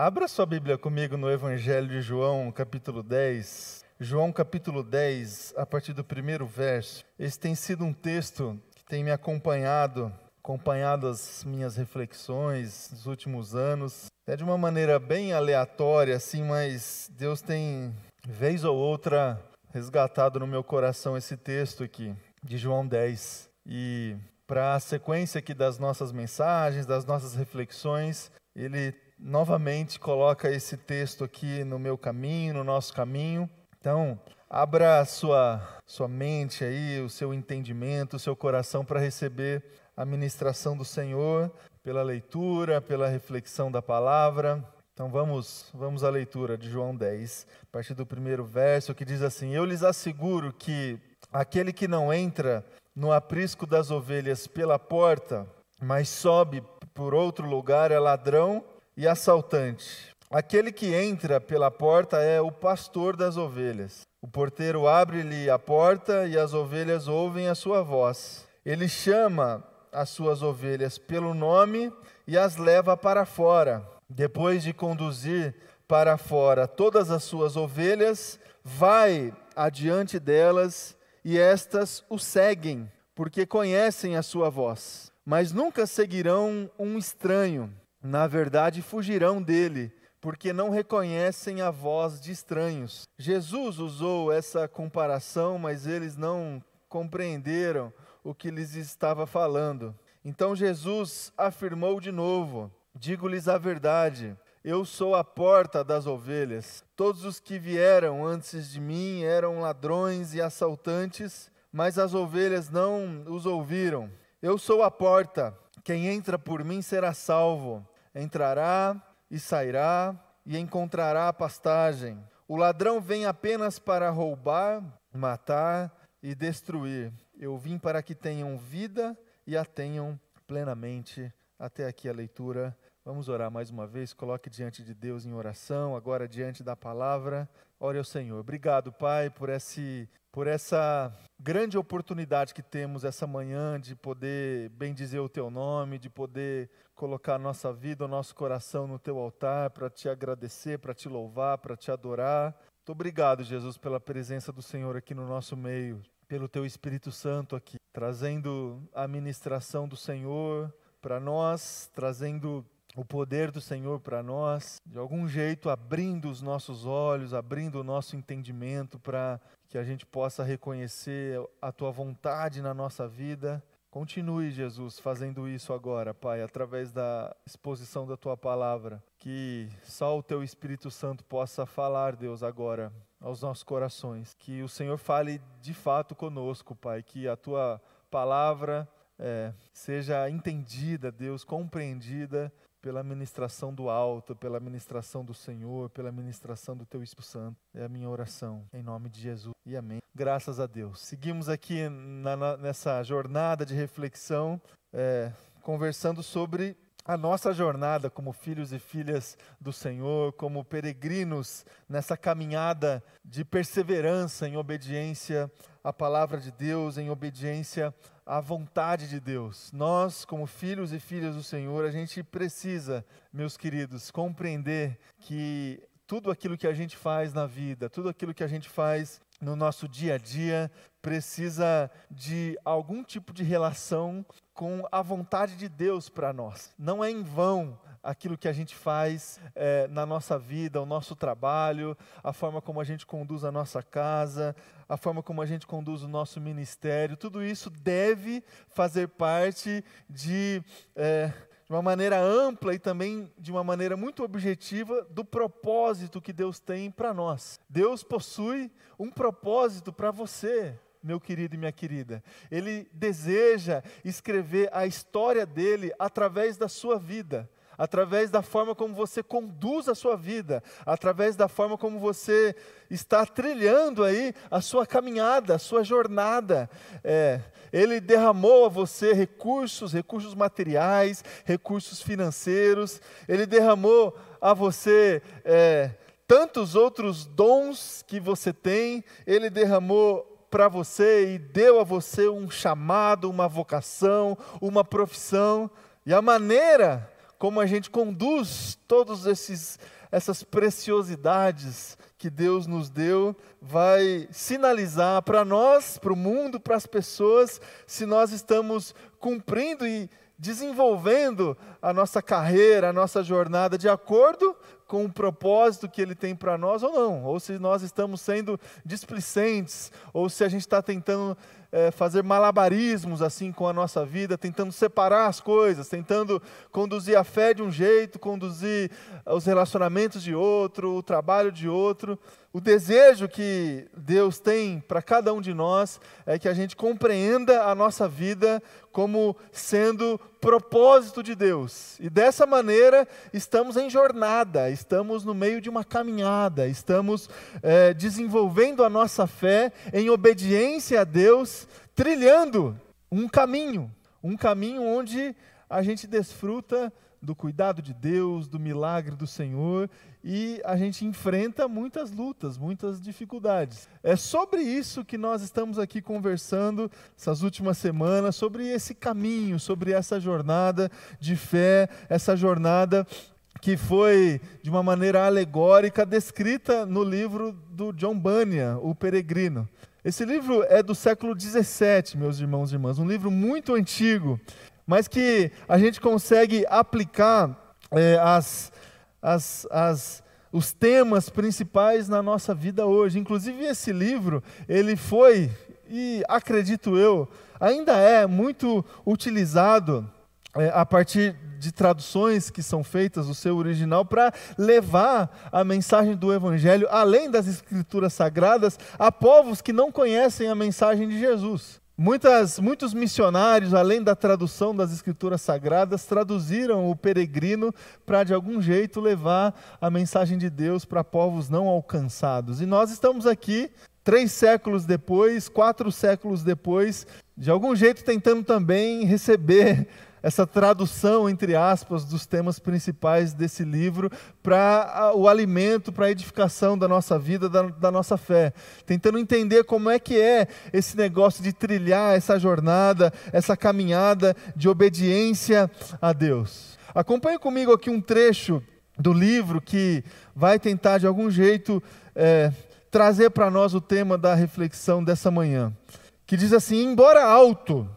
Abra sua Bíblia comigo no Evangelho de João, capítulo 10. João, capítulo 10, a partir do primeiro verso. Esse tem sido um texto que tem me acompanhado, acompanhado as minhas reflexões nos últimos anos. É de uma maneira bem aleatória, assim, mas Deus tem, vez ou outra, resgatado no meu coração esse texto aqui, de João 10. E para a sequência aqui das nossas mensagens, das nossas reflexões, ele novamente coloca esse texto aqui no meu caminho, no nosso caminho. Então, abra sua, sua mente aí, o seu entendimento, o seu coração para receber a ministração do Senhor pela leitura, pela reflexão da palavra. Então vamos, vamos à leitura de João 10, a partir do primeiro verso, que diz assim: Eu lhes asseguro que aquele que não entra no aprisco das ovelhas pela porta, mas sobe por outro lugar é ladrão e assaltante. Aquele que entra pela porta é o pastor das ovelhas. O porteiro abre-lhe a porta e as ovelhas ouvem a sua voz. Ele chama as suas ovelhas pelo nome e as leva para fora. Depois de conduzir para fora todas as suas ovelhas, vai adiante delas e estas o seguem, porque conhecem a sua voz. Mas nunca seguirão um estranho na verdade, fugirão dele, porque não reconhecem a voz de estranhos. Jesus usou essa comparação, mas eles não compreenderam o que lhes estava falando. Então Jesus afirmou de novo: Digo-lhes a verdade, eu sou a porta das ovelhas. Todos os que vieram antes de mim eram ladrões e assaltantes, mas as ovelhas não os ouviram. Eu sou a porta. Quem entra por mim será salvo. Entrará e sairá e encontrará pastagem. O ladrão vem apenas para roubar, matar e destruir. Eu vim para que tenham vida e a tenham plenamente. Até aqui a leitura. Vamos orar mais uma vez. Coloque diante de Deus em oração, agora diante da palavra. Ore ao Senhor. Obrigado, Pai, por esse por essa grande oportunidade que temos essa manhã de poder bendizer o teu nome, de poder colocar a nossa vida, o nosso coração no teu altar para te agradecer, para te louvar, para te adorar. Muito obrigado, Jesus, pela presença do Senhor aqui no nosso meio, pelo teu Espírito Santo aqui, trazendo a ministração do Senhor para nós, trazendo o poder do Senhor para nós, de algum jeito abrindo os nossos olhos, abrindo o nosso entendimento para que a gente possa reconhecer a tua vontade na nossa vida. Continue, Jesus, fazendo isso agora, Pai, através da exposição da tua palavra. Que só o teu Espírito Santo possa falar, Deus, agora aos nossos corações. Que o Senhor fale de fato conosco, Pai. Que a tua palavra é, seja entendida, Deus, compreendida pela ministração do alto, pela ministração do Senhor, pela ministração do Teu Espírito Santo. É a minha oração, em nome de Jesus. E amém. Graças a Deus. Seguimos aqui na, nessa jornada de reflexão, é, conversando sobre a nossa jornada como filhos e filhas do Senhor, como peregrinos nessa caminhada de perseverança em obediência à palavra de Deus, em obediência à vontade de Deus. Nós, como filhos e filhas do Senhor, a gente precisa, meus queridos, compreender que tudo aquilo que a gente faz na vida, tudo aquilo que a gente faz no nosso dia a dia, precisa de algum tipo de relação com a vontade de Deus para nós. Não é em vão aquilo que a gente faz é, na nossa vida, o nosso trabalho, a forma como a gente conduz a nossa casa, a forma como a gente conduz o nosso ministério, tudo isso deve fazer parte de. É, de uma maneira ampla e também de uma maneira muito objetiva do propósito que Deus tem para nós. Deus possui um propósito para você, meu querido e minha querida. Ele deseja escrever a história dele através da sua vida através da forma como você conduz a sua vida, através da forma como você está trilhando aí a sua caminhada, a sua jornada. É, ele derramou a você recursos, recursos materiais, recursos financeiros, ele derramou a você. É, tantos outros dons que você tem, Ele derramou para você e deu a você um chamado, uma vocação, uma profissão. E a maneira como a gente conduz todos esses essas preciosidades que Deus nos deu, vai sinalizar para nós, para o mundo, para as pessoas, se nós estamos cumprindo e desenvolvendo a nossa carreira, a nossa jornada de acordo com o propósito que Ele tem para nós ou não, ou se nós estamos sendo displicentes, ou se a gente está tentando é, fazer malabarismos assim com a nossa vida, tentando separar as coisas, tentando conduzir a fé de um jeito, conduzir os relacionamentos de outro, o trabalho de outro. O desejo que Deus tem para cada um de nós é que a gente compreenda a nossa vida como sendo propósito de Deus. E dessa maneira estamos em jornada, estamos no meio de uma caminhada, estamos é, desenvolvendo a nossa fé em obediência a Deus, trilhando um caminho, um caminho onde a gente desfruta do cuidado de Deus, do milagre do Senhor e a gente enfrenta muitas lutas, muitas dificuldades. É sobre isso que nós estamos aqui conversando essas últimas semanas, sobre esse caminho, sobre essa jornada de fé, essa jornada que foi de uma maneira alegórica descrita no livro do John Bunyan, O Peregrino. Esse livro é do século 17, meus irmãos e irmãs, um livro muito antigo mas que a gente consegue aplicar é, as, as, as, os temas principais na nossa vida hoje. Inclusive esse livro, ele foi, e acredito eu, ainda é muito utilizado é, a partir de traduções que são feitas do seu original para levar a mensagem do Evangelho, além das Escrituras Sagradas, a povos que não conhecem a mensagem de Jesus. Muitas, muitos missionários, além da tradução das escrituras sagradas, traduziram o peregrino para, de algum jeito, levar a mensagem de Deus para povos não alcançados. E nós estamos aqui, três séculos depois, quatro séculos depois, de algum jeito tentando também receber essa tradução, entre aspas, dos temas principais desse livro para o alimento, para a edificação da nossa vida, da, da, nossa fé. Tentando entender como é que é esse negócio de trilhar essa jornada, essa caminhada de obediência a Deus. Acompanhe comigo aqui um trecho do livro que vai tentar, de algum jeito, é, trazer para nós o tema da reflexão dessa manhã. Que diz assim: embora alto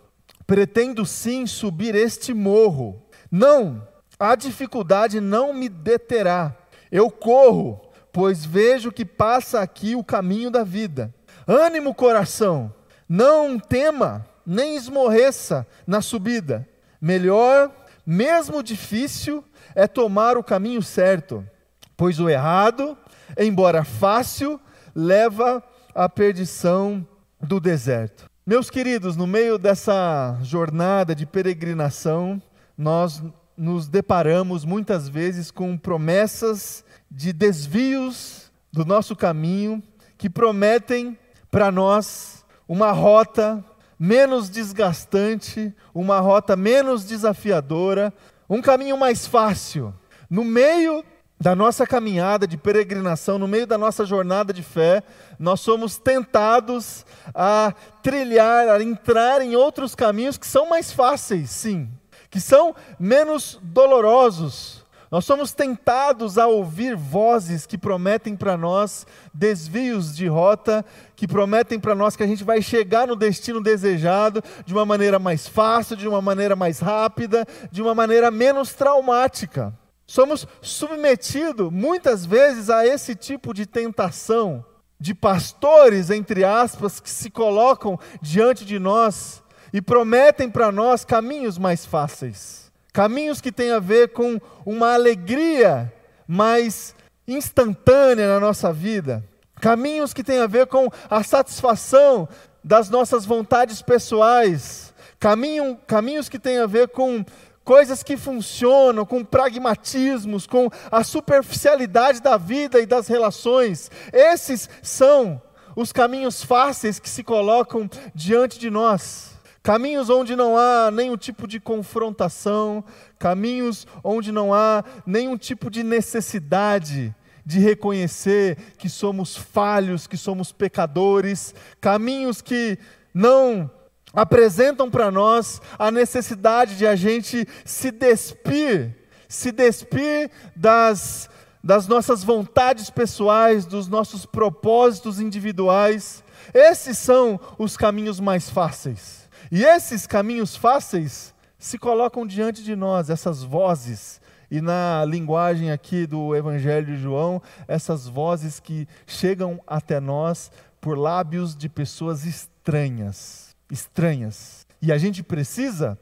Pretendo sim subir este morro. Não, a dificuldade não me deterá. Eu corro, pois vejo que passa aqui o caminho da vida. Ânimo, coração, não tema, nem esmorreça na subida. Melhor, mesmo difícil, é tomar o caminho certo, pois o errado, embora fácil, leva à perdição do deserto. Meus queridos, no meio dessa jornada de peregrinação, nós nos deparamos muitas vezes com promessas de desvios do nosso caminho que prometem para nós uma rota menos desgastante, uma rota menos desafiadora, um caminho mais fácil. No meio da nossa caminhada de peregrinação, no meio da nossa jornada de fé, nós somos tentados a trilhar, a entrar em outros caminhos que são mais fáceis, sim, que são menos dolorosos. Nós somos tentados a ouvir vozes que prometem para nós desvios de rota, que prometem para nós que a gente vai chegar no destino desejado de uma maneira mais fácil, de uma maneira mais rápida, de uma maneira menos traumática. Somos submetidos muitas vezes a esse tipo de tentação de pastores, entre aspas, que se colocam diante de nós e prometem para nós caminhos mais fáceis, caminhos que têm a ver com uma alegria mais instantânea na nossa vida, caminhos que têm a ver com a satisfação das nossas vontades pessoais, caminho, caminhos que têm a ver com coisas que funcionam, com pragmatismos, com a superficialidade da vida e das relações. Esses são os caminhos fáceis que se colocam diante de nós. Caminhos onde não há nenhum tipo de confrontação, caminhos onde não há nenhum tipo de necessidade de reconhecer que somos falhos, que somos pecadores, caminhos que não apresentam para nós a necessidade de a gente se despir, se despir das, das nossas vontades pessoais, dos nossos propósitos individuais. Esses são os caminhos mais fáceis. E esses caminhos fáceis se colocam diante de nós, essas vozes. E na linguagem aqui do Evangelho de João, essas vozes que chegam até nós por lábios de pessoas estranhas. Estranhas. E a gente precisa,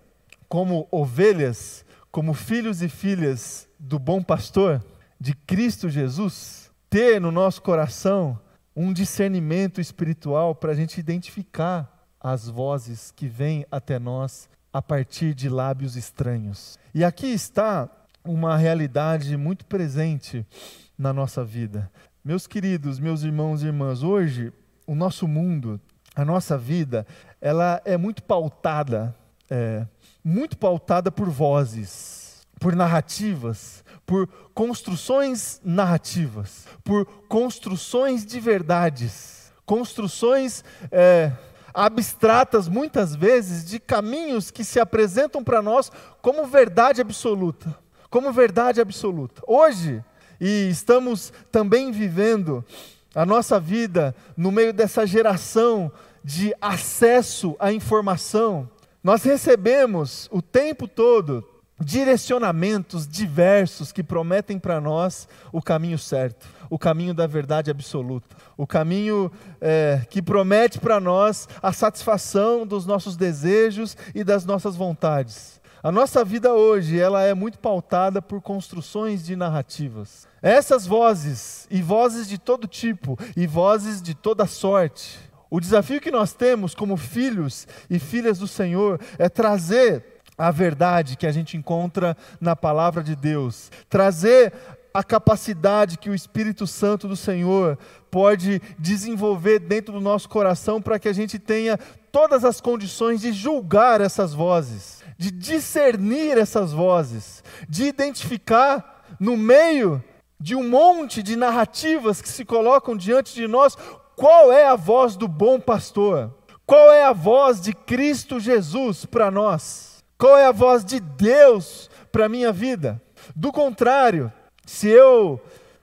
como ovelhas, como filhos e filhas do bom pastor, de Cristo Jesus, ter no nosso coração um discernimento espiritual para a gente identificar as vozes que vêm até nós a partir de lábios estranhos. E aqui está uma realidade muito presente na nossa vida. Meus queridos, meus irmãos e irmãs, hoje o nosso mundo, a nossa vida, ela é muito pautada, é, muito pautada por vozes, por narrativas, por construções narrativas, por construções de verdades, construções é, abstratas, muitas vezes, de caminhos que se apresentam para nós como verdade absoluta. Como verdade absoluta. Hoje, e estamos também vivendo a nossa vida no meio dessa geração de acesso à informação, nós recebemos o tempo todo direcionamentos diversos que prometem para nós o caminho certo, o caminho da verdade absoluta, o caminho é, que promete para nós a satisfação dos nossos desejos e das nossas vontades. A nossa vida hoje, ela é muito pautada por construções de narrativas. Essas vozes, e vozes de todo tipo, e vozes de toda sorte. O desafio que nós temos como filhos e filhas do Senhor é trazer a verdade que a gente encontra na palavra de Deus, trazer a capacidade que o Espírito Santo do Senhor pode desenvolver dentro do nosso coração para que a gente tenha todas as condições de julgar essas vozes, de discernir essas vozes, de identificar no meio de um monte de narrativas que se colocam diante de nós qual é a voz do bom pastor, qual é a voz de Cristo Jesus para nós. Qual é a voz de Deus para a minha vida? Do contrário, se eu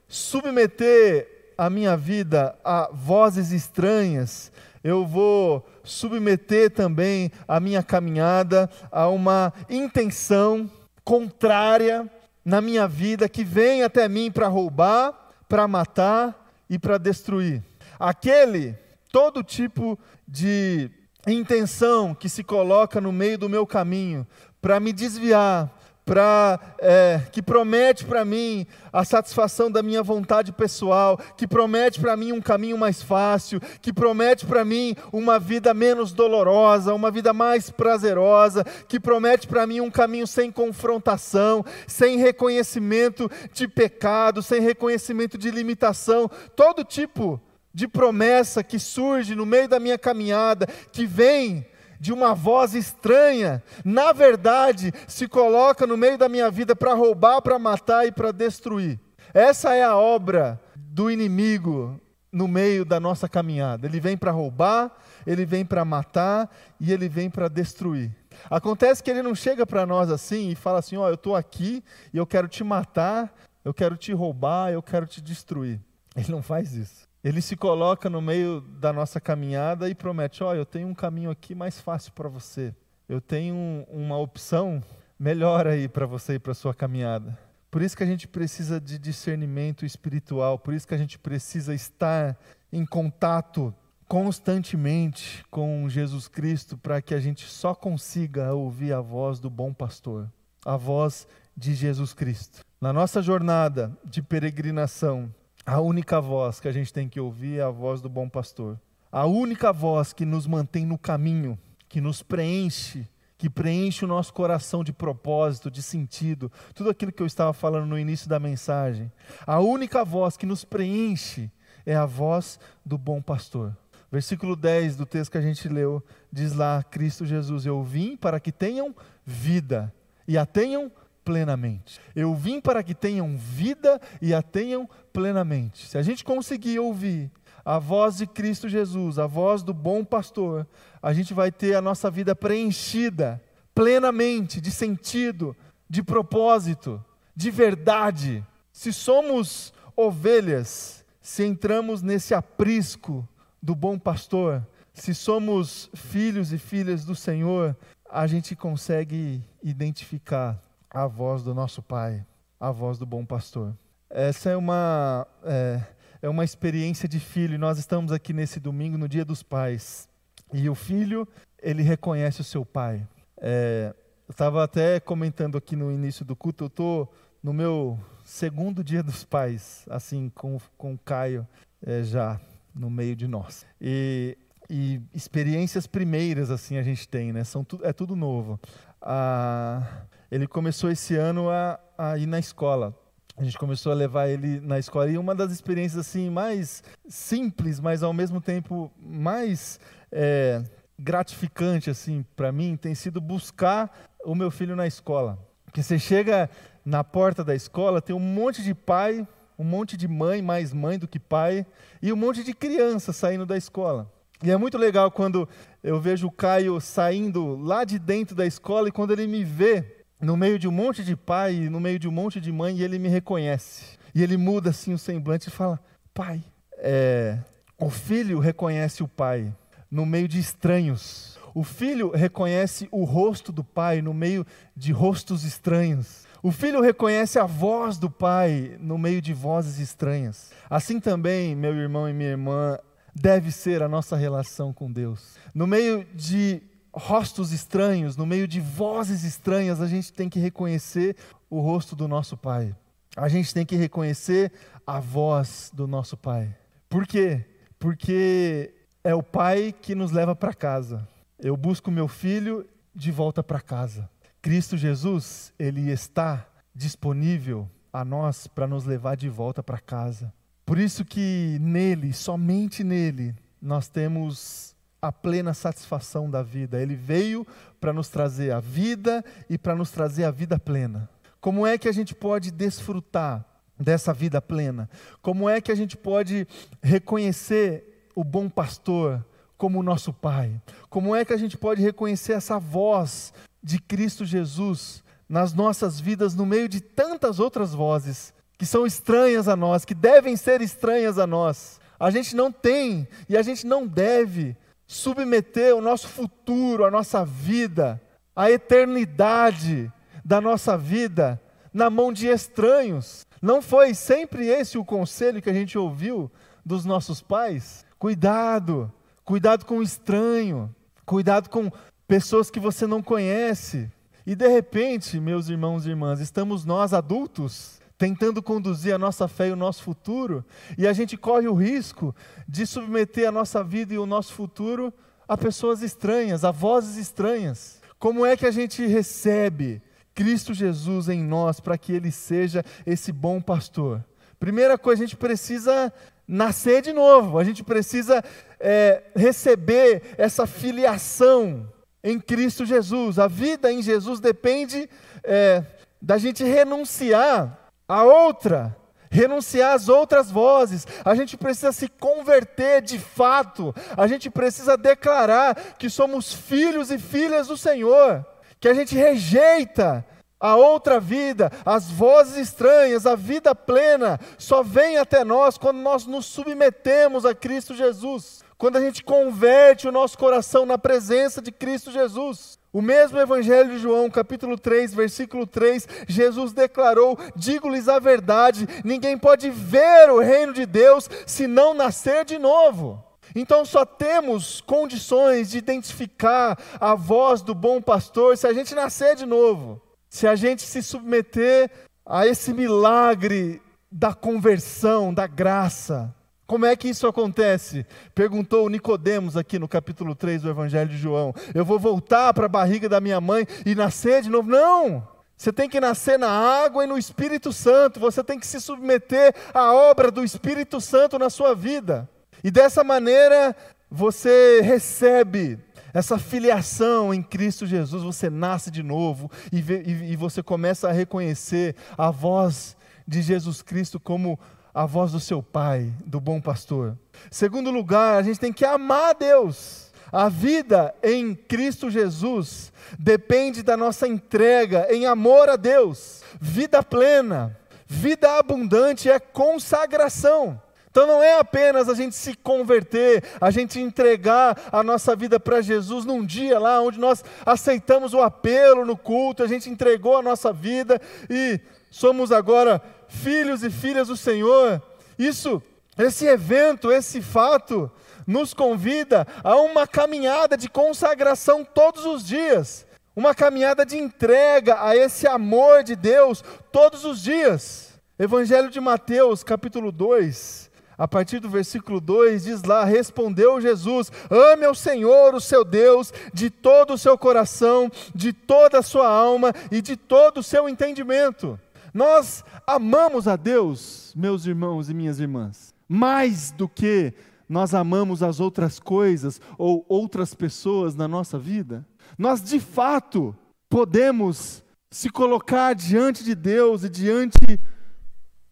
submeter a minha vida a vozes estranhas, eu vou submeter também a minha caminhada a uma intenção contrária na minha vida que vem até mim para roubar, para matar e para destruir. Aquele, todo tipo de intenção que se coloca no meio do meu caminho para me desviar, para é, que promete para mim a satisfação da minha vontade pessoal, que promete para mim um caminho mais fácil, que promete para mim uma vida menos dolorosa, uma vida mais prazerosa, que promete para mim um caminho sem confrontação, sem reconhecimento de pecado, sem reconhecimento de limitação, todo tipo de promessa que surge no meio da minha caminhada, que vem de uma voz estranha, na verdade, se coloca no meio da minha vida para roubar, para matar e para destruir. Essa é a obra do inimigo no meio da nossa caminhada. Ele vem para roubar, ele vem para matar e ele vem para destruir. Acontece que ele não chega para nós assim e fala assim: Ó, oh, eu estou aqui e eu quero te matar, eu quero te roubar, eu quero te destruir. Ele não faz isso. Ele se coloca no meio da nossa caminhada e promete: Ó, oh, eu tenho um caminho aqui mais fácil para você. Eu tenho uma opção melhor aí para você e para sua caminhada. Por isso que a gente precisa de discernimento espiritual, por isso que a gente precisa estar em contato constantemente com Jesus Cristo para que a gente só consiga ouvir a voz do bom pastor, a voz de Jesus Cristo. Na nossa jornada de peregrinação, a única voz que a gente tem que ouvir é a voz do bom pastor. A única voz que nos mantém no caminho, que nos preenche, que preenche o nosso coração de propósito, de sentido, tudo aquilo que eu estava falando no início da mensagem. A única voz que nos preenche é a voz do bom pastor. Versículo 10 do texto que a gente leu diz lá: Cristo Jesus, eu vim para que tenham vida e a tenham plenamente. Eu vim para que tenham vida e a tenham plenamente. Se a gente conseguir ouvir a voz de Cristo Jesus, a voz do bom pastor, a gente vai ter a nossa vida preenchida plenamente de sentido, de propósito, de verdade, se somos ovelhas, se entramos nesse aprisco do bom pastor, se somos filhos e filhas do Senhor, a gente consegue identificar a voz do nosso Pai, a voz do bom pastor. Essa é uma, é, é uma experiência de filho, nós estamos aqui nesse domingo, no Dia dos Pais. E o filho, ele reconhece o seu pai. É, eu estava até comentando aqui no início do culto, eu estou no meu segundo Dia dos Pais, assim, com, com o Caio é, já no meio de nós. E, e, experiências primeiras, assim, a gente tem, né? São tu, é tudo novo. Ah, ele começou esse ano a, a ir na escola a gente começou a levar ele na escola. E uma das experiências assim mais simples, mas ao mesmo tempo mais é, gratificante assim para mim tem sido buscar o meu filho na escola. Porque você chega na porta da escola, tem um monte de pai, um monte de mãe, mais mãe do que pai, e um monte de criança saindo da escola. E é muito legal quando eu vejo o Caio saindo lá de dentro da escola e quando ele me vê, no meio de um monte de pai, no meio de um monte de mãe, e ele me reconhece. E ele muda assim o semblante e fala: Pai. É, o filho reconhece o pai no meio de estranhos. O filho reconhece o rosto do pai no meio de rostos estranhos. O filho reconhece a voz do pai no meio de vozes estranhas. Assim também, meu irmão e minha irmã, deve ser a nossa relação com Deus. No meio de rostos estranhos, no meio de vozes estranhas, a gente tem que reconhecer o rosto do nosso Pai. A gente tem que reconhecer a voz do nosso Pai. Por quê? Porque é o Pai que nos leva para casa. Eu busco meu filho de volta para casa. Cristo Jesus, ele está disponível a nós para nos levar de volta para casa. Por isso que nele, somente nele, nós temos a plena satisfação da vida. Ele veio para nos trazer a vida e para nos trazer a vida plena. Como é que a gente pode desfrutar dessa vida plena? Como é que a gente pode reconhecer o bom pastor como o nosso Pai? Como é que a gente pode reconhecer essa voz de Cristo Jesus nas nossas vidas, no meio de tantas outras vozes que são estranhas a nós, que devem ser estranhas a nós? A gente não tem e a gente não deve submeter o nosso futuro, a nossa vida, a eternidade da nossa vida na mão de estranhos. Não foi sempre esse o conselho que a gente ouviu dos nossos pais? Cuidado, cuidado com o estranho, cuidado com pessoas que você não conhece. E de repente, meus irmãos e irmãs, estamos nós adultos tentando conduzir a nossa fé e o nosso futuro, e a gente corre o risco de submeter a nossa vida e o nosso futuro a pessoas estranhas, a vozes estranhas. Como é que a gente recebe Cristo Jesus em nós para que Ele seja esse bom pastor? Primeira coisa, a gente precisa nascer de novo, a gente precisa é, receber essa filiação em Cristo Jesus. A vida em Jesus depende é, da gente renunciar a outra, renunciar às outras vozes. A gente precisa se converter de fato. A gente precisa declarar que somos filhos e filhas do Senhor, que a gente rejeita a outra vida, as vozes estranhas, a vida plena, só vem até nós quando nós nos submetemos a Cristo Jesus, quando a gente converte o nosso coração na presença de Cristo Jesus. O mesmo Evangelho de João, capítulo 3, versículo 3, Jesus declarou: Digo-lhes a verdade, ninguém pode ver o reino de Deus se não nascer de novo. Então só temos condições de identificar a voz do bom pastor se a gente nascer de novo, se a gente se submeter a esse milagre da conversão, da graça. Como é que isso acontece? Perguntou Nicodemos aqui no capítulo 3 do Evangelho de João. Eu vou voltar para a barriga da minha mãe e nascer de novo? Não! Você tem que nascer na água e no Espírito Santo. Você tem que se submeter à obra do Espírito Santo na sua vida. E dessa maneira você recebe essa filiação em Cristo Jesus. Você nasce de novo e, vê, e, e você começa a reconhecer a voz de Jesus Cristo como a voz do seu pai, do bom pastor. Segundo lugar, a gente tem que amar a Deus. A vida em Cristo Jesus depende da nossa entrega em amor a Deus. Vida plena, vida abundante é consagração. Então não é apenas a gente se converter, a gente entregar a nossa vida para Jesus num dia lá onde nós aceitamos o apelo no culto, a gente entregou a nossa vida e somos agora filhos e filhas do Senhor. Isso, esse evento, esse fato nos convida a uma caminhada de consagração todos os dias, uma caminhada de entrega a esse amor de Deus todos os dias. Evangelho de Mateus, capítulo 2, a partir do versículo 2, diz lá: Respondeu Jesus: Ame ao Senhor, o seu Deus, de todo o seu coração, de toda a sua alma e de todo o seu entendimento. Nós amamos a Deus, meus irmãos e minhas irmãs, mais do que nós amamos as outras coisas ou outras pessoas na nossa vida. Nós, de fato, podemos se colocar diante de Deus e diante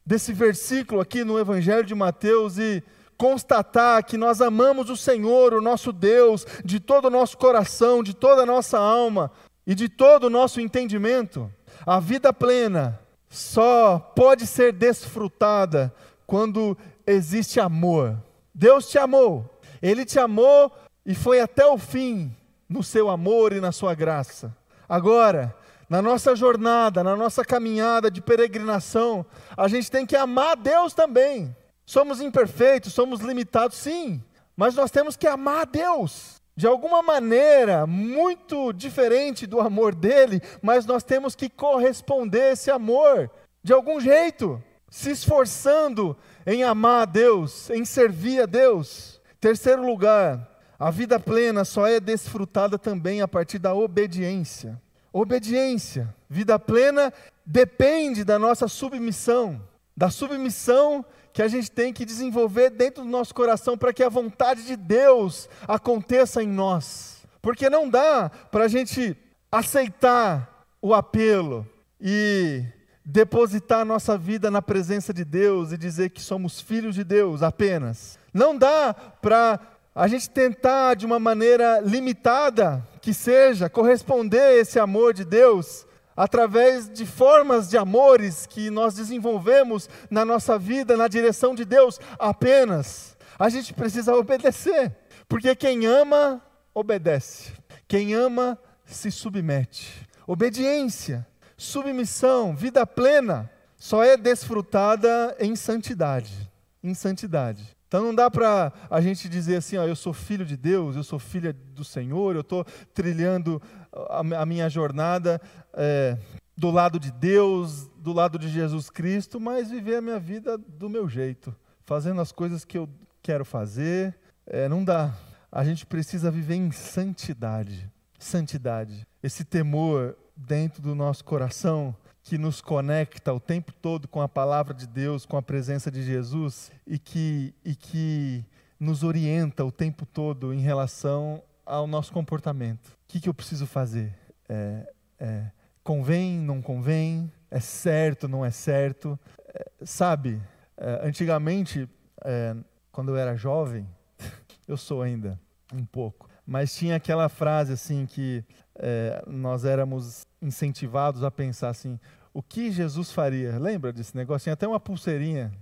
desse versículo aqui no Evangelho de Mateus e constatar que nós amamos o Senhor, o nosso Deus, de todo o nosso coração, de toda a nossa alma e de todo o nosso entendimento. A vida plena só pode ser desfrutada quando existe amor. Deus te amou, Ele te amou e foi até o fim no seu amor e na sua graça. Agora, na nossa jornada, na nossa caminhada de peregrinação, a gente tem que amar Deus também. Somos imperfeitos, somos limitados, sim, mas nós temos que amar Deus. De alguma maneira, muito diferente do amor dele, mas nós temos que corresponder esse amor, de algum jeito, se esforçando em amar a Deus, em servir a Deus. Terceiro lugar, a vida plena só é desfrutada também a partir da obediência. Obediência, vida plena, depende da nossa submissão, da submissão que a gente tem que desenvolver dentro do nosso coração para que a vontade de Deus aconteça em nós. Porque não dá para a gente aceitar o apelo e depositar a nossa vida na presença de Deus e dizer que somos filhos de Deus apenas. Não dá para a gente tentar de uma maneira limitada que seja corresponder a esse amor de Deus através de formas de amores que nós desenvolvemos na nossa vida na direção de Deus apenas. A gente precisa obedecer, porque quem ama obedece. Quem ama se submete. Obediência, submissão, vida plena só é desfrutada em santidade. Em santidade. Então não dá para a gente dizer assim, ó, eu sou filho de Deus, eu sou filha do Senhor, eu estou trilhando a, a, minha jornada é, do lado de Deus, do lado de Jesus Cristo, mas viver a minha vida do meu jeito, fazendo as coisas que eu quero fazer. É, não dá. A gente precisa viver em santidade. Santidade. Esse temor dentro do nosso coração que nos conecta o tempo todo com a palavra de Deus, com a presença de Jesus e que, e que nos orienta o tempo todo em relação ao nosso comportamento. O que, que eu preciso fazer? É, é, convém, não convém? É certo, não é certo? É, sabe, é, antigamente, é, quando eu era jovem, eu sou ainda um pouco, mas tinha aquela frase assim que é, nós éramos incentivados a pensar assim: o que Jesus faria? Lembra desse negócio? Tinha até uma pulseirinha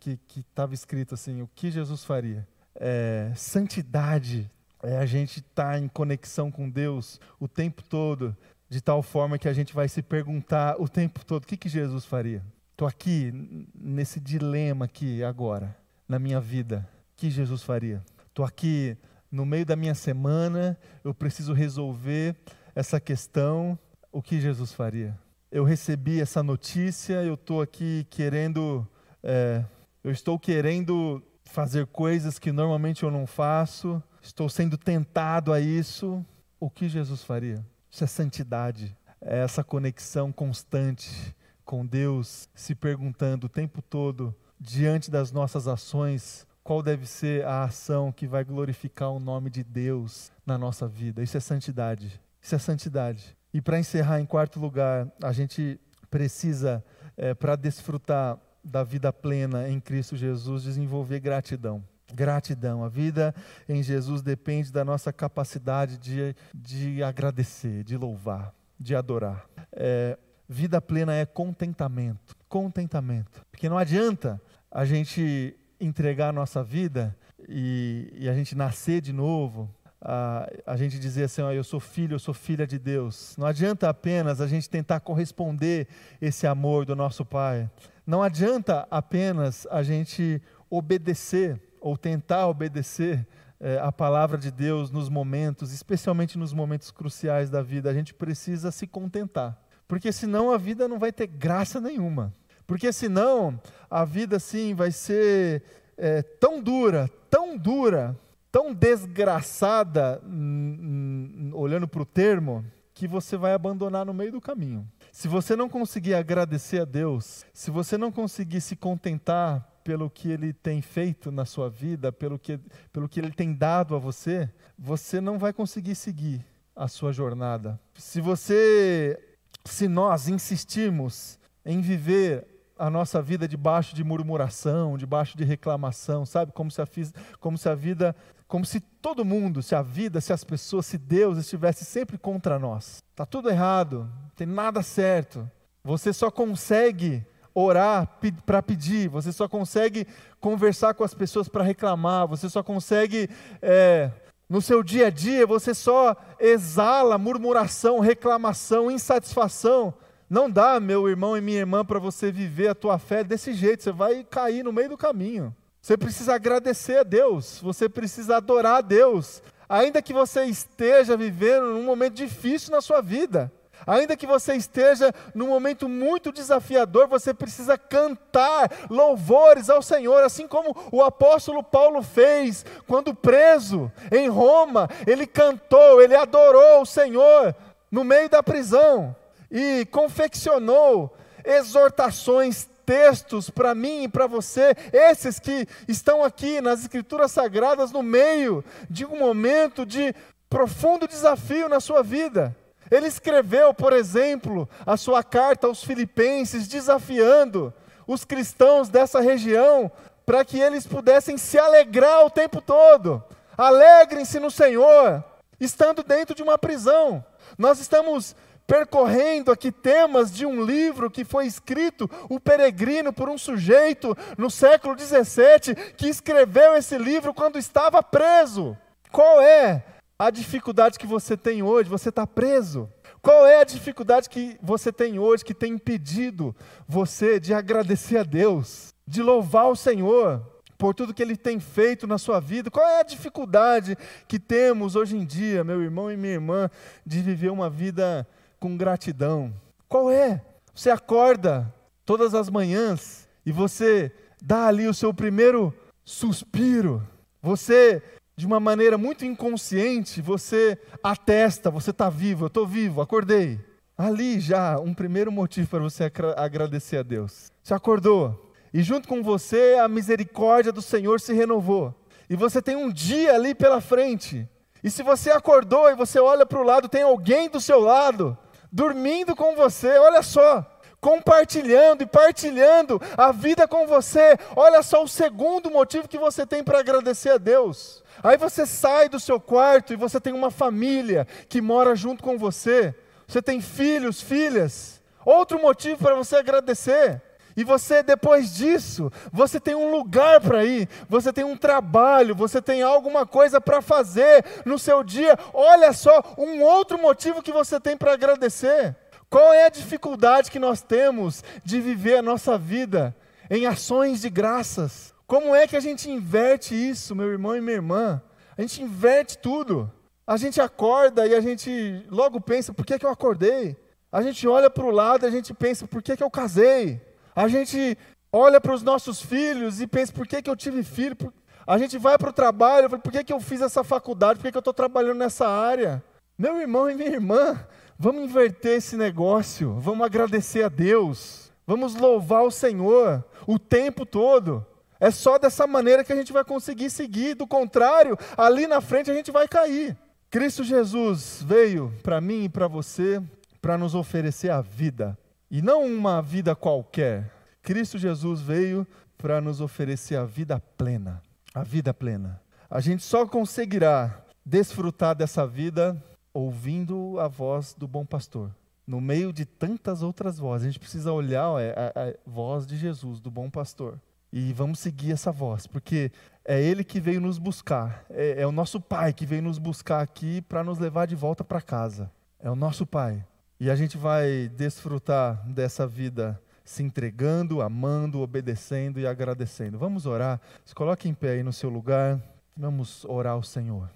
que estava escrito assim: o que Jesus faria? É, santidade é a gente estar tá em conexão com Deus o tempo todo, de tal forma que a gente vai se perguntar o tempo todo: o que, que Jesus faria? Estou aqui nesse dilema aqui agora, na minha vida. O que Jesus faria? Estou aqui no meio da minha semana, eu preciso resolver essa questão, o que Jesus faria? Eu recebi essa notícia, eu estou aqui querendo, é, eu estou querendo fazer coisas que normalmente eu não faço, estou sendo tentado a isso, o que Jesus faria? Isso é santidade, é essa conexão constante com Deus, se perguntando o tempo todo, diante das nossas ações, qual deve ser a ação que vai glorificar o nome de Deus na nossa vida. Isso é santidade. Isso é santidade. E para encerrar, em quarto lugar, a gente precisa, é, para desfrutar da vida plena em Cristo Jesus, desenvolver gratidão. Gratidão. A vida em Jesus depende da nossa capacidade de, de agradecer, de louvar, de adorar. É, vida plena é contentamento. Contentamento. Porque não adianta a gente entregar a nossa vida e, e a gente nascer de novo, a, a gente dizer assim, ó, eu sou filho, eu sou filha de Deus. Não adianta apenas a gente tentar corresponder esse amor do nosso Pai. Não adianta apenas a gente obedecer ou tentar obedecer é, a palavra de Deus nos momentos, especialmente nos momentos cruciais da vida. A gente precisa se contentar, porque senão a vida não vai ter graça nenhuma. Porque senão a vida assim vai ser é, tão dura, tão dura, tão desgraçada, olhando para o termo, que você vai abandonar no meio do caminho. Se você não conseguir agradecer a Deus, se você não conseguir se contentar pelo que Ele tem feito na sua vida, pelo que, pelo que Ele tem dado a você, você não vai conseguir seguir a sua jornada. Se você, se nós insistirmos em viver a nossa vida debaixo de murmuração, debaixo de reclamação, sabe? Como se a, como se a vida, como se todo mundo, se a vida, se as pessoas, se Deus estivesse sempre contra nós. Tá tudo errado, não tem nada certo. Você só consegue orar para pedir, você só consegue conversar com as pessoas para reclamar, você só consegue é, no seu dia a dia, você só exala murmuração, reclamação, insatisfação. Não dá, meu irmão e minha irmã, para você viver a tua fé desse jeito, você vai cair no meio do caminho. Você precisa agradecer a Deus, você precisa adorar a Deus, ainda que você esteja vivendo num momento difícil na sua vida. Ainda que você esteja num momento muito desafiador, você precisa cantar louvores ao Senhor, assim como o apóstolo Paulo fez quando preso em Roma. Ele cantou, ele adorou o Senhor no meio da prisão e confeccionou exortações, textos para mim e para você, esses que estão aqui nas Escrituras Sagradas no meio de um momento de profundo desafio na sua vida. Ele escreveu, por exemplo, a sua carta aos Filipenses, desafiando os cristãos dessa região para que eles pudessem se alegrar o tempo todo. Alegrem-se no Senhor, estando dentro de uma prisão. Nós estamos percorrendo aqui temas de um livro que foi escrito, O Peregrino, por um sujeito no século 17 que escreveu esse livro quando estava preso. Qual é a dificuldade que você tem hoje? Você está preso. Qual é a dificuldade que você tem hoje que tem impedido você de agradecer a Deus, de louvar o Senhor? por tudo que Ele tem feito na sua vida. Qual é a dificuldade que temos hoje em dia, meu irmão e minha irmã, de viver uma vida com gratidão. Qual é? Você acorda todas as manhãs e você dá ali o seu primeiro suspiro. Você, de uma maneira muito inconsciente, você atesta, você está vivo, eu estou vivo, acordei. Ali já um primeiro motivo para você agradecer a Deus. Você acordou. E junto com você a misericórdia do Senhor se renovou. E você tem um dia ali pela frente. E se você acordou e você olha para o lado, tem alguém do seu lado dormindo com você, olha só, compartilhando e partilhando a vida com você. Olha só o segundo motivo que você tem para agradecer a Deus. Aí você sai do seu quarto e você tem uma família que mora junto com você. Você tem filhos, filhas. Outro motivo para você agradecer. E você, depois disso, você tem um lugar para ir, você tem um trabalho, você tem alguma coisa para fazer no seu dia. Olha só, um outro motivo que você tem para agradecer. Qual é a dificuldade que nós temos de viver a nossa vida em ações de graças? Como é que a gente inverte isso, meu irmão e minha irmã? A gente inverte tudo. A gente acorda e a gente logo pensa: por que, que eu acordei? A gente olha para o lado e a gente pensa: por que, que eu casei? A gente olha para os nossos filhos e pensa: por que, que eu tive filho? A gente vai para o trabalho, por que, que eu fiz essa faculdade? Por que, que eu estou trabalhando nessa área? Meu irmão e minha irmã, vamos inverter esse negócio, vamos agradecer a Deus, vamos louvar o Senhor o tempo todo. É só dessa maneira que a gente vai conseguir seguir, do contrário, ali na frente a gente vai cair. Cristo Jesus veio para mim e para você para nos oferecer a vida. E não uma vida qualquer. Cristo Jesus veio para nos oferecer a vida plena. a vida plena. A gente só conseguirá desfrutar dessa vida ouvindo a voz do bom pastor. No meio de tantas outras vozes, a gente precisa olhar ó, a, a voz de Jesus, do bom pastor. E vamos seguir essa voz, porque é Ele que veio nos buscar. É, é o nosso Pai que veio nos buscar aqui para nos levar de volta para casa. É o nosso Pai. E a gente vai desfrutar dessa vida se entregando, amando, obedecendo e agradecendo. Vamos orar. Se coloque em pé aí no seu lugar. Vamos orar ao Senhor.